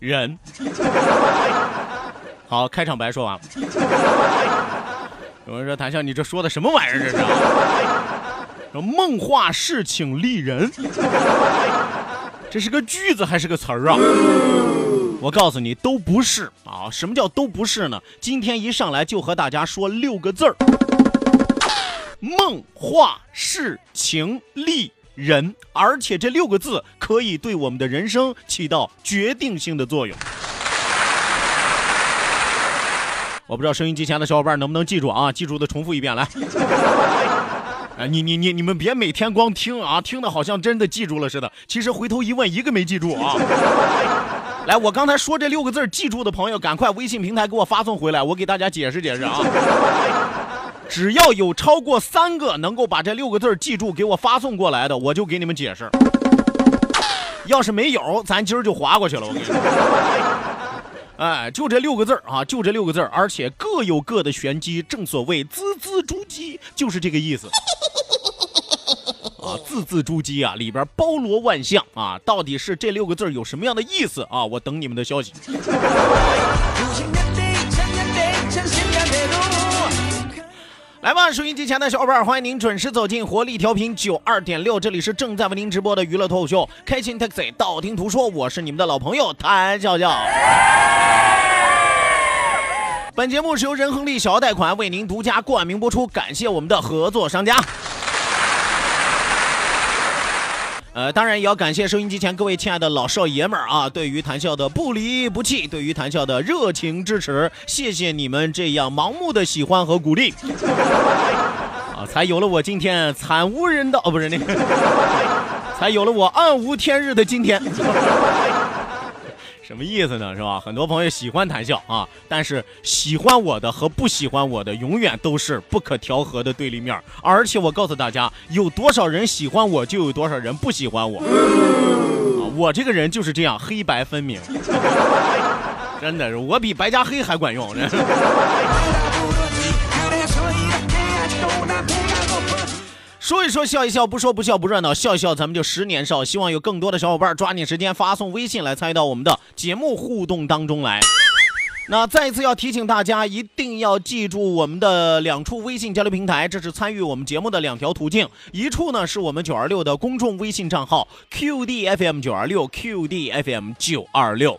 人。好，开场白说完了。有人说谭笑，你这说的什么玩意儿？这是？说梦话是情丽人，这是个句子还是个词儿啊？我告诉你，都不是啊！什么叫都不是呢？今天一上来就和大家说六个字儿：梦话是情丽人，而且这六个字可以对我们的人生起到决定性的作用。我不知道收音机前的小伙伴能不能记住啊？记住的重复一遍来。啊，你你你你们别每天光听啊，听的好像真的记住了似的。其实回头一问，一个没记住啊。来，我刚才说这六个字记住的朋友，赶快微信平台给我发送回来，我给大家解释解释啊。只要有超过三个能够把这六个字记住，给我发送过来的，我就给你们解释。要是没有，咱今儿就划过去了。我跟你说，哎，就这六个字啊，就这六个字而且各有各的玄机。正所谓字字珠玑，就是这个意思。啊，字字珠玑啊，里边包罗万象啊，到底是这六个字有什么样的意思啊？我等你们的消息。来吧，收音机前的小伙伴，欢迎您准时走进活力调频九二点六，这里是正在为您直播的娱乐脱口秀《开心 Taxi》，道听途说，我是你们的老朋友谭笑笑。本节目是由仁恒利小额贷款为您独家冠名播出，感谢我们的合作商家。呃，当然也要感谢收音机前各位亲爱的老少爷们儿啊，对于谈笑的不离不弃，对于谈笑的热情支持，谢谢你们这样盲目的喜欢和鼓励，啊，才有了我今天惨无人道哦，不是那个，才有了我暗无天日的今天。什么意思呢？是吧？很多朋友喜欢谈笑啊，但是喜欢我的和不喜欢我的永远都是不可调和的对立面。而且我告诉大家，有多少人喜欢我，就有多少人不喜欢我。啊，我这个人就是这样，黑白分明。真的是，我比白加黑还管用。说一说笑一笑，不说不笑不热闹，笑一笑咱们就十年少。希望有更多的小伙伴抓紧时间发送微信来参与到我们的节目互动当中来。那再一次要提醒大家，一定要记住我们的两处微信交流平台，这是参与我们节目的两条途径。一处呢是我们九二六的公众微信账号 QDFM 九二六 QDFM 九二六。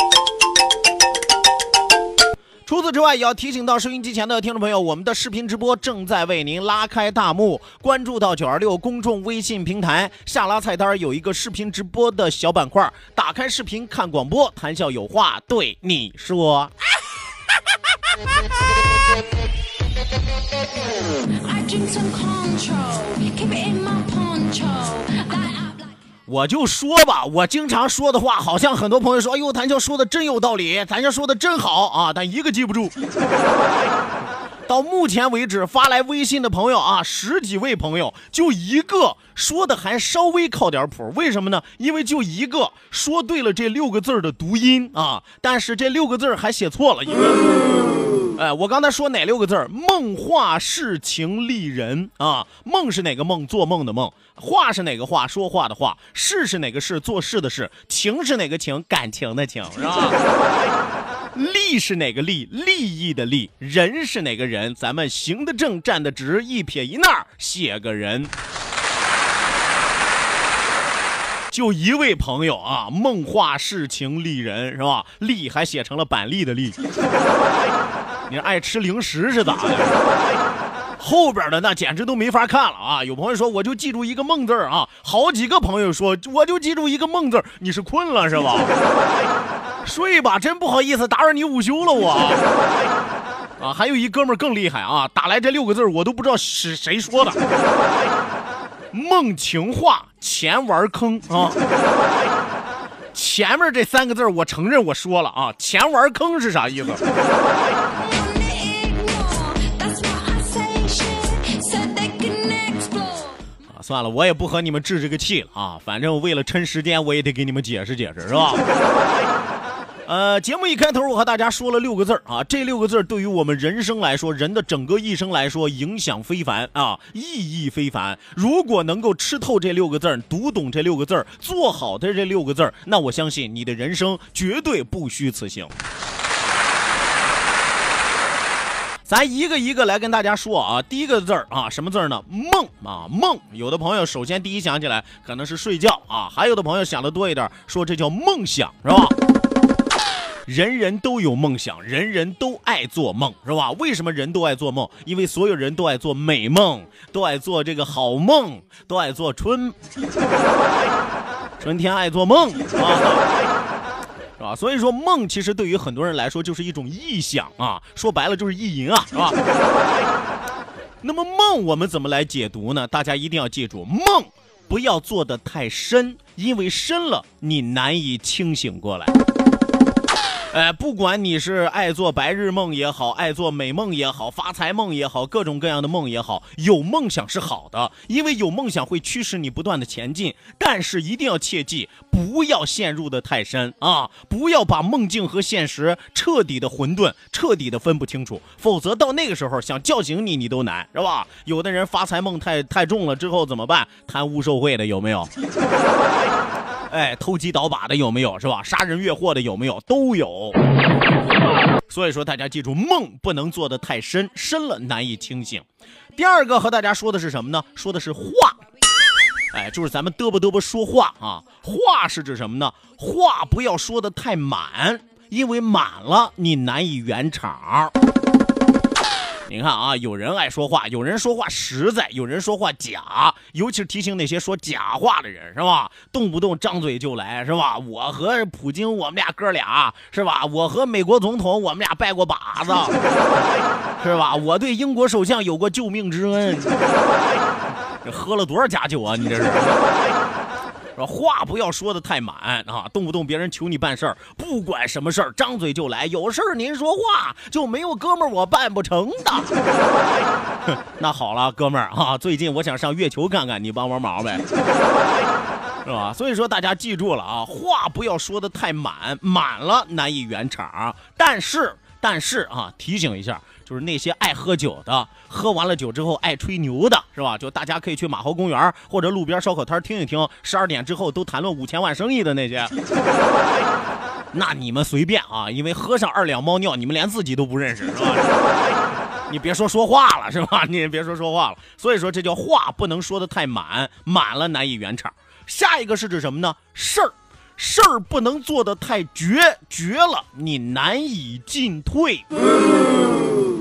除此之外，也要提醒到收音机前的听众朋友，我们的视频直播正在为您拉开大幕。关注到九二六公众微信平台，下拉菜单有一个视频直播的小板块，打开视频看广播，谈笑有话对你说 i drink some control keep it in my poncho i。我就说吧，我经常说的话，好像很多朋友说，哎呦，谭笑说的真有道理，谭笑说的真好啊，但一个记不住。到目前为止发来微信的朋友啊，十几位朋友，就一个说的还稍微靠点谱。为什么呢？因为就一个说对了这六个字的读音啊，但是这六个字还写错了一个。哎，我刚才说哪六个字儿？梦话事情丽人啊，梦是哪个梦？做梦的梦。话是哪个话？说话的话。事是哪个事？做事的事。情是哪个情？感情的情，是吧？利是哪个利？利益的利。人是哪个人？咱们行得正，站得直，一撇一捺写个人。就一位朋友啊，梦话事情利人是吧？利还写成了板栗的栗。你爱吃零食是咋的？后边的那简直都没法看了啊！有朋友说我就记住一个梦字啊，好几个朋友说我就记住一个梦字，你是困了是吧？睡吧，真不好意思打扰你午休了我。啊，还有一哥们儿更厉害啊，打来这六个字我都不知道是谁说的。梦情话，钱玩坑啊！前面这三个字我承认我说了啊，钱玩坑是啥意思？啊，算了，我也不和你们置这个气了啊，反正为了趁时间，我也得给你们解释解释，是吧？呃，节目一开头，我和大家说了六个字啊，这六个字对于我们人生来说，人的整个一生来说，影响非凡啊，意义非凡。如果能够吃透这六个字，读懂这六个字，做好的这六个字，那我相信你的人生绝对不虚此行。咱一个一个来跟大家说啊，第一个字儿啊，什么字儿呢？梦啊，梦。有的朋友首先第一想起来可能是睡觉啊，还有的朋友想的多一点，说这叫梦想，是吧？人人都有梦想，人人都爱做梦，是吧？为什么人都爱做梦？因为所有人都爱做美梦，都爱做这个好梦，都爱做春，春天爱做梦，啊？是吧？所以说，梦其实对于很多人来说就是一种臆想啊，说白了就是意淫啊，是吧？那么梦我们怎么来解读呢？大家一定要记住，梦不要做的太深，因为深了你难以清醒过来。哎，不管你是爱做白日梦也好，爱做美梦也好，发财梦也好，各种各样的梦也好，有梦想是好的，因为有梦想会驱使你不断的前进。但是一定要切记，不要陷入的太深啊！不要把梦境和现实彻底的混沌，彻底的分不清楚，否则到那个时候想叫醒你，你都难，是吧？有的人发财梦太太重了之后怎么办？贪污受贿的有没有？哎，偷鸡倒把的有没有？是吧？杀人越货的有没有？都有。所以说，大家记住，梦不能做的太深，深了难以清醒。第二个和大家说的是什么呢？说的是话。哎，就是咱们嘚啵嘚啵说话啊。话是指什么呢？话不要说的太满，因为满了你难以圆场。你看啊，有人爱说话，有人说话实在，有人说话假，尤其是提醒那些说假话的人，是吧？动不动张嘴就来，是吧？我和普京，我们俩哥俩，是吧？我和美国总统，我们俩拜过把子，是吧？我对英国首相有过救命之恩。这喝了多少假酒啊？你这是？话不要说的太满啊，动不动别人求你办事儿，不管什么事儿，张嘴就来。有事儿您说话，就没有哥们儿我办不成的。那好了，哥们儿啊，最近我想上月球看看，你帮帮忙呗，是吧？所以说大家记住了啊，话不要说的太满，满了难以圆场。但是，但是啊，提醒一下。就是那些爱喝酒的，喝完了酒之后爱吹牛的，是吧？就大家可以去马猴公园或者路边烧烤摊听一听，十二点之后都谈论五千万生意的那些，那你们随便啊，因为喝上二两猫尿，你们连自己都不认识，是吧？你别说说话了，是吧？你也别说说话了。所以说这叫话不能说的太满，满了难以圆场。下一个是指什么呢？事儿，事儿不能做的太绝，绝了你难以进退。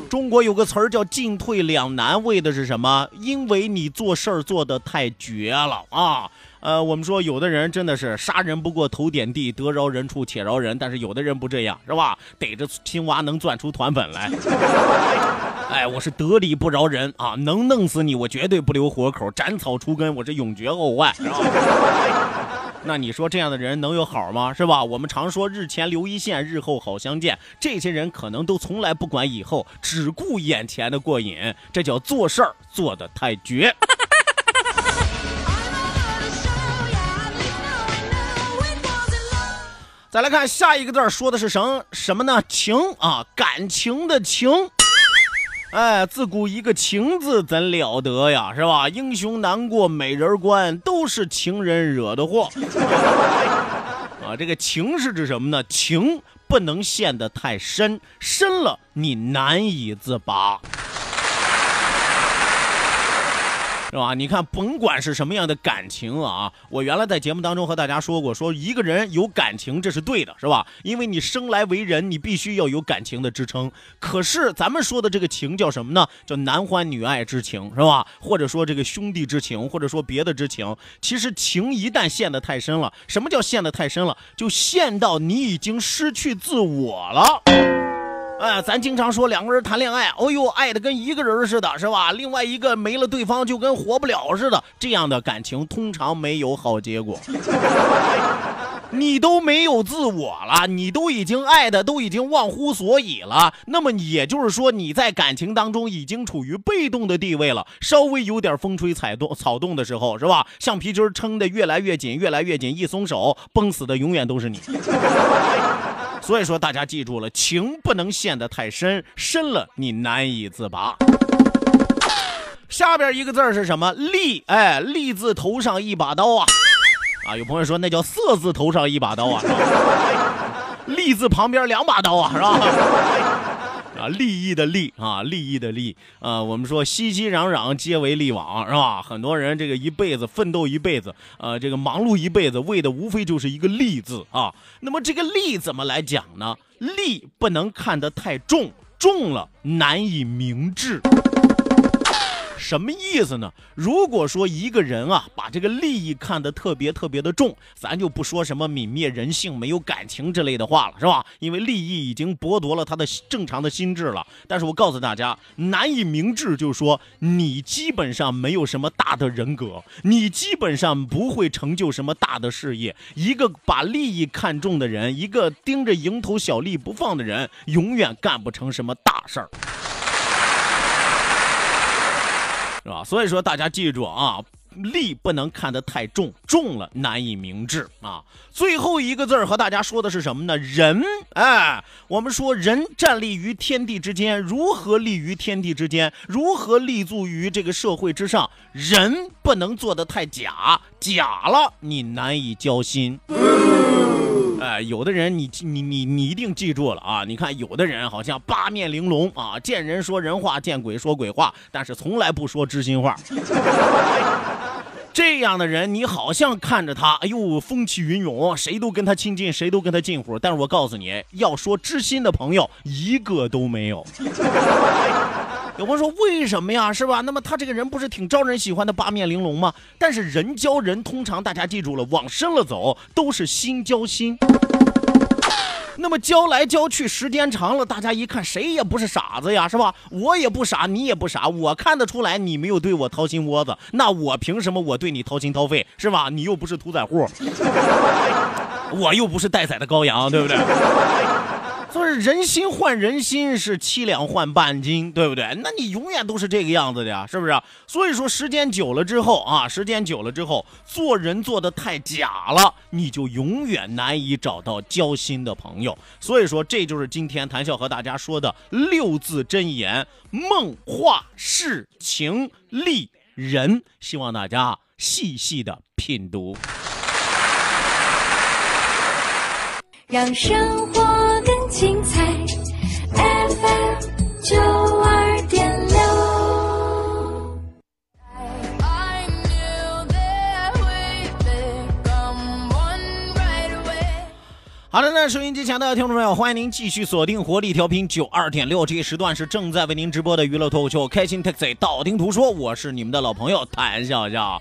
中国有个词儿叫进退两难，为的是什么？因为你做事儿做的太绝了啊！呃，我们说有的人真的是杀人不过头点地，得饶人处且饶人，但是有的人不这样，是吧？逮着青蛙能钻出团粉来。哎，我是得理不饶人啊！能弄死你，我绝对不留活口，斩草除根，我是永绝后患。那你说这样的人能有好吗？是吧？我们常说日前留一线，日后好相见。这些人可能都从来不管以后，只顾眼前的过瘾，这叫做事儿做得太绝。再来看下一个字儿，说的是什什么呢？情啊，感情的情。哎，自古一个情字怎了得呀，是吧？英雄难过美人关，都是情人惹的祸。啊，这个情是指什么呢？情不能陷得太深，深了你难以自拔。是吧？你看，甭管是什么样的感情啊，我原来在节目当中和大家说过，说一个人有感情这是对的，是吧？因为你生来为人，你必须要有感情的支撑。可是咱们说的这个情叫什么呢？叫男欢女爱之情，是吧？或者说这个兄弟之情，或者说别的之情。其实情一旦陷得太深了，什么叫陷得太深了？就陷到你已经失去自我了。哎，咱经常说两个人谈恋爱，哦呦，爱的跟一个人似的，是吧？另外一个没了对方就跟活不了似的，这样的感情通常没有好结果。你都没有自我了，你都已经爱的都已经忘乎所以了，那么也就是说你在感情当中已经处于被动的地位了。稍微有点风吹草动草动的时候，是吧？橡皮筋撑得越来越紧，越来越紧，一松手，崩死的永远都是你。所以说，大家记住了，情不能陷得太深，深了你难以自拔。下边一个字是什么？利，哎，利字头上一把刀啊！啊，有朋友说那叫色字头上一把刀啊，利字旁边两把刀啊，是吧？啊，利益的利啊，利益的利啊，我们说熙熙攘攘皆为利往，是吧？很多人这个一辈子奋斗一辈子，呃，这个忙碌一辈子，为的无非就是一个利字啊。那么这个利怎么来讲呢？利不能看得太重，重了难以明智。什么意思呢？如果说一个人啊，把这个利益看得特别特别的重，咱就不说什么泯灭人性、没有感情之类的话了，是吧？因为利益已经剥夺了他的正常的心智了。但是我告诉大家，难以明智，就是说你基本上没有什么大的人格，你基本上不会成就什么大的事业。一个把利益看重的人，一个盯着蝇头小利不放的人，永远干不成什么大事儿。是吧？所以说大家记住啊，利不能看得太重，重了难以明智啊。最后一个字儿和大家说的是什么呢？人，哎，我们说人站立于天地之间，如何立于天地之间？如何立足于这个社会之上？人不能做得太假，假了你难以交心。哎，有的人你你你你一定记住了啊！你看，有的人好像八面玲珑啊，见人说人话，见鬼说鬼话，但是从来不说知心话。这样的人，你好像看着他，哎呦，风起云涌，谁都跟他亲近，谁都跟他近乎。但是我告诉你，要说知心的朋友，一个都没有。有朋友说为什么呀？是吧？那么他这个人不是挺招人喜欢的八面玲珑吗？但是人交人，通常大家记住了，往深了走都是心交心。那么交来交去，时间长了，大家一看，谁也不是傻子呀，是吧？我也不傻，你也不傻，我看得出来你没有对我掏心窝子，那我凭什么我对你掏心掏肺，是吧？你又不是屠宰户，我又不是待宰的羔羊，对不对？所以人心换人心是七两换半斤，对不对？那你永远都是这个样子的呀，是不是？所以说时间久了之后啊，时间久了之后，做人做的太假了，你就永远难以找到交心的朋友。所以说，这就是今天谈笑和大家说的六字真言：梦话事情利人。希望大家细细的品读，让生活更。精彩 FM 九二点六。好的，那收音机前的听众朋友，欢迎您继续锁定活力调频九二点六，这一时段是正在为您直播的娱乐脱口秀《开心 Taxi》，道听途说，我是你们的老朋友谭笑笑。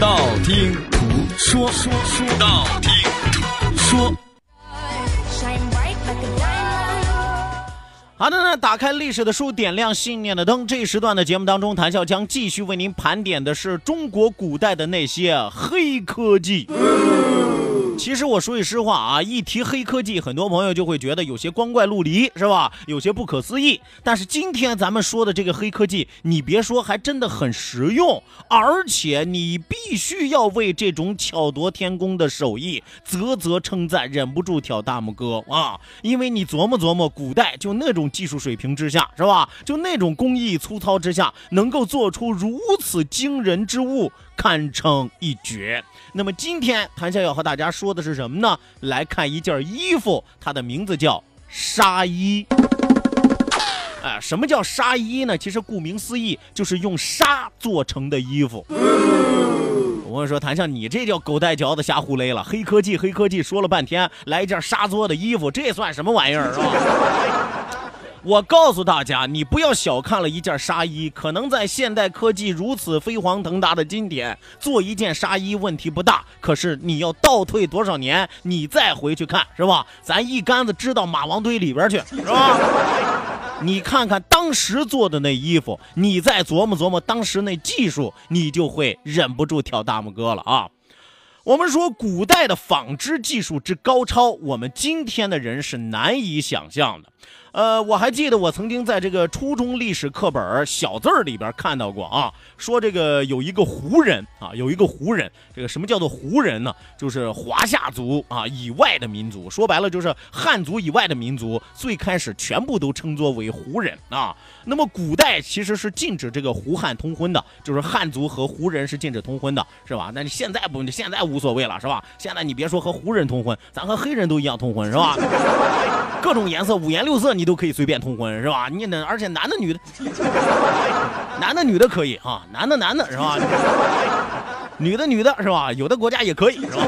道听途说。说说道听途说。好的呢，打开历史的书，点亮信念的灯。这一时段的节目当中，谭笑将继续为您盘点的是中国古代的那些黑科技。其实我说句实话啊，一提黑科技，很多朋友就会觉得有些光怪陆离，是吧？有些不可思议。但是今天咱们说的这个黑科技，你别说，还真的很实用，而且你必须要为这种巧夺天工的手艺啧啧称赞，忍不住挑大拇哥啊！因为你琢磨琢磨，古代就那种技术水平之下，是吧？就那种工艺粗糙之下，能够做出如此惊人之物。堪称一绝。那么今天谭笑要和大家说的是什么呢？来看一件衣服，它的名字叫纱衣。哎，什么叫纱衣呢？其实顾名思义，就是用纱做成的衣服。我跟你说，谭笑，你这叫狗带嚼子瞎胡勒了。黑科技，黑科技，说了半天，来一件纱做的衣服，这算什么玩意儿啊？我告诉大家，你不要小看了一件纱衣，可能在现代科技如此飞黄腾达的今天，做一件纱衣问题不大。可是你要倒退多少年，你再回去看，是吧？咱一竿子支到马王堆里边去，是吧？你看看当时做的那衣服，你再琢磨琢磨当时那技术，你就会忍不住挑大拇哥了啊！我们说古代的纺织技术之高超，我们今天的人是难以想象的。呃，我还记得我曾经在这个初中历史课本小字儿里边看到过啊，说这个有一个胡人啊，有一个胡人，这个什么叫做胡人呢？就是华夏族啊以外的民族，说白了就是汉族以外的民族，最开始全部都称作为胡人啊。那么古代其实是禁止这个胡汉通婚的，就是汉族和胡人是禁止通婚的，是吧？那你现在不，现在无所谓了，是吧？现在你别说和胡人通婚，咱和黑人都一样通婚，是吧？各种颜色，五颜六色，你都可以随便通婚，是吧？你那而且男的女的，男的女的可以啊，男的男的是吧？女的女的是吧？有的国家也可以是吧？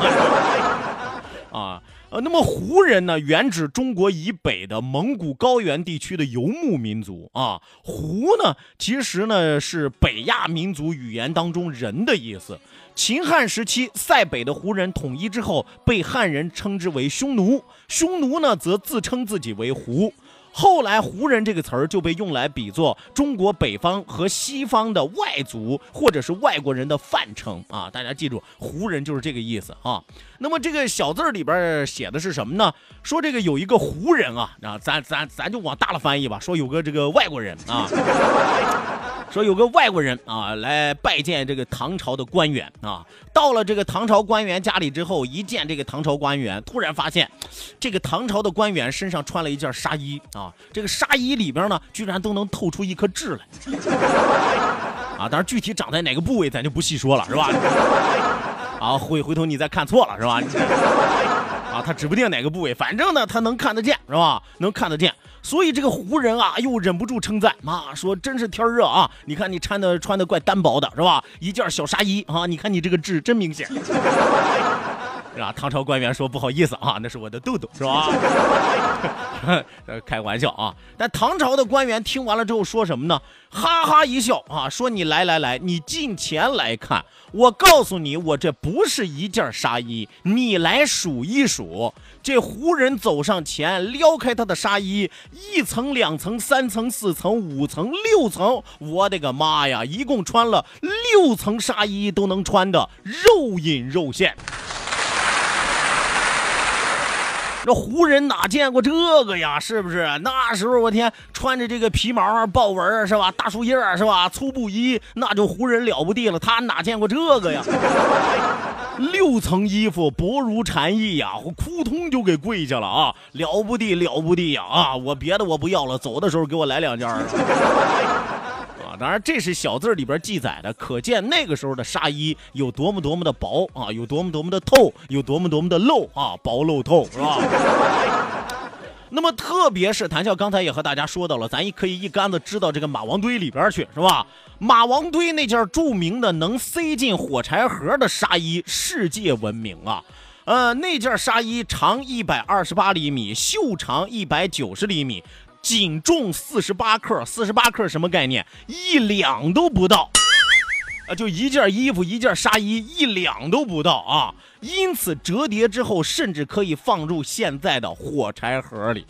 啊。呃，那么胡人呢，原指中国以北的蒙古高原地区的游牧民族啊。胡呢，其实呢是北亚民族语言当中“人”的意思。秦汉时期，塞北的胡人统一之后，被汉人称之为匈奴，匈奴呢则自称自己为胡。后来，胡人这个词儿就被用来比作中国北方和西方的外族或者是外国人的泛称啊！大家记住，胡人就是这个意思啊。那么这个小字儿里边写的是什么呢？说这个有一个胡人啊，啊，咱咱咱就往大了翻译吧，说有个这个外国人啊。说有个外国人啊来拜见这个唐朝的官员啊，到了这个唐朝官员家里之后，一见这个唐朝官员，突然发现，这个唐朝的官员身上穿了一件纱衣啊，这个纱衣里边呢，居然都能透出一颗痣来 啊！当然具体长在哪个部位，咱就不细说了，是吧？啊，回回头你再看错了，是吧？啊，他指不定哪个部位，反正呢，他能看得见，是吧？能看得见。所以这个湖人啊，又忍不住称赞妈说：“真是天热啊！你看你穿的穿的怪单薄的，是吧？一件小纱衣啊，你看你这个痣真明显。”是吧？唐朝官员说：“不好意思啊，那是我的痘痘，是吧？” 开玩笑啊！但唐朝的官员听完了之后说什么呢？哈哈一笑啊，说：“你来来来，你近前来看，我告诉你，我这不是一件纱衣，你来数一数。”这胡人走上前，撩开他的纱衣，一层、两层、三层、四层、五层、六层，我的个妈呀！一共穿了六层纱衣，都能穿的肉隐肉现。这胡人哪见过这个呀？是不是？那时候我天，穿着这个皮毛、豹纹，是吧？大树叶是吧？粗布衣，那就胡人了不地了。他哪见过这个呀？六层衣服，薄如蝉翼呀，我扑通就给跪下了啊！了不地，了不地呀！啊，我别的我不要了，走的时候给我来两件。当然，这是小字儿里边记载的，可见那个时候的纱衣有多么多么的薄啊，有多么多么的透，有多么多么的露啊，薄露透是吧？那么，特别是谭笑刚才也和大家说到了，咱也可以一竿子支到这个马王堆里边去，是吧？马王堆那件著名的能塞进火柴盒的纱衣，世界闻名啊。呃，那件纱衣长一百二十八厘米，袖长一百九十厘米，仅重四十八克。四十八克什么概念？一两都不到。啊，就一件衣服，一件纱衣，一两都不到啊！因此折叠之后，甚至可以放入现在的火柴盒里。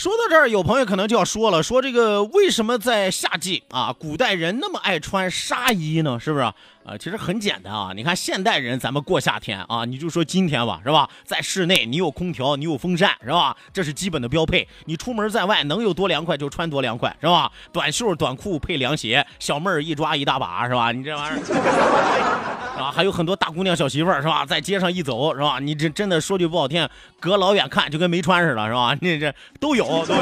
说到这儿，有朋友可能就要说了，说这个为什么在夏季啊，古代人那么爱穿纱衣呢？是不是？啊，其实很简单啊，你看现代人，咱们过夏天啊，你就说今天吧，是吧？在室内，你有空调，你有风扇，是吧？这是基本的标配。你出门在外，能有多凉快就穿多凉快，是吧？短袖短裤配凉鞋，小妹儿一抓一大把，是吧？你这玩意儿啊，还有很多大姑娘小媳妇儿，是吧？在街上一走，是吧？你这真的说句不好听，隔老远看就跟没穿似的，是吧？你这都有都有。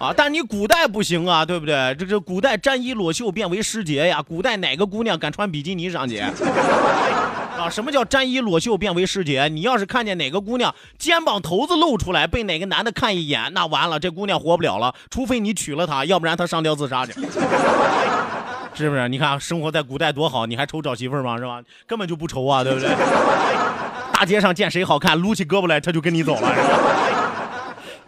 啊，但你古代不行啊，对不对？这这古代沾衣裸袖变为诗节呀。古代哪个姑娘敢穿比基尼上街？啊，什么叫沾衣裸袖变为诗节？你要是看见哪个姑娘肩膀头子露出来，被哪个男的看一眼，那完了，这姑娘活不了了。除非你娶了她，要不然她上吊自杀去，是不是？你看生活在古代多好，你还愁找媳妇吗？是吧？根本就不愁啊，对不对？大街上见谁好看，撸起胳膊来，他就跟你走了，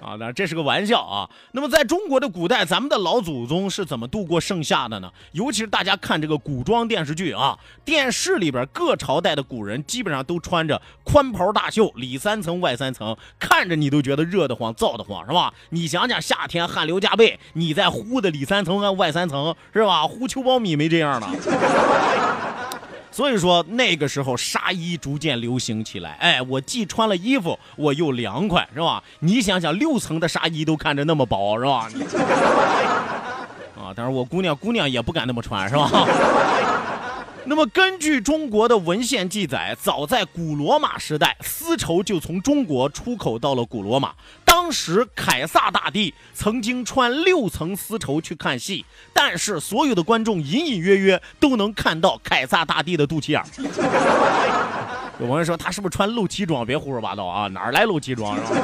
啊，那这是个玩笑啊。那么，在中国的古代，咱们的老祖宗是怎么度过盛夏的呢？尤其是大家看这个古装电视剧啊，电视里边各朝代的古人基本上都穿着宽袍大袖，里三层外三层，看着你都觉得热得慌、燥得慌，是吧？你想想，夏天汗流浃背，你在呼的里三层外三层，是吧？呼秋苞米没这样的。所以说那个时候纱衣逐渐流行起来，哎，我既穿了衣服，我又凉快，是吧？你想想，六层的纱衣都看着那么薄，是吧？啊，但是我姑娘姑娘也不敢那么穿，是吧？那么，根据中国的文献记载，早在古罗马时代，丝绸就从中国出口到了古罗马。当时，凯撒大帝曾经穿六层丝绸去看戏，但是所有的观众隐隐约约都能看到凯撒大帝的肚脐眼。有朋友说他是不是穿露脐装？别胡说八道啊！哪儿来露脐装？是吧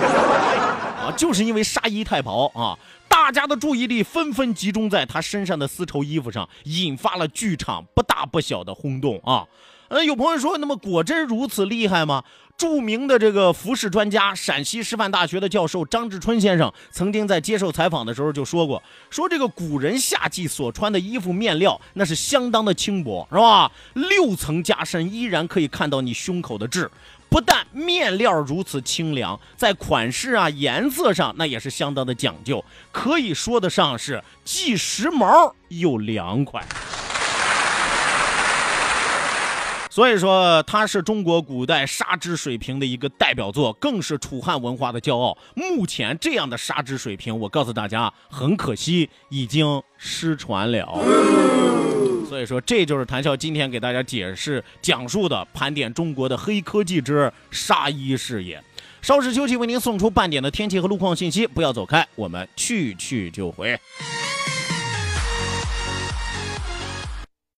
啊，就是因为纱衣太薄啊。大家的注意力纷纷集中在他身上的丝绸衣服上，引发了剧场不大不小的轰动啊！呃，有朋友说，那么果真如此厉害吗？著名的这个服饰专家、陕西师范大学的教授张志春先生曾经在接受采访的时候就说过，说这个古人夏季所穿的衣服面料那是相当的轻薄，是吧？六层加身依然可以看到你胸口的痣。不但面料如此清凉，在款式啊、颜色上那也是相当的讲究，可以说得上是既时髦又凉快。所以说，它是中国古代纱织水平的一个代表作，更是楚汉文化的骄傲。目前这样的纱织水平，我告诉大家，很可惜已经失传了。所以说，这就是谭笑今天给大家解释、讲述的盘点中国的黑科技之纱衣事业。稍事休息，为您送出半点的天气和路况信息。不要走开，我们去去就回。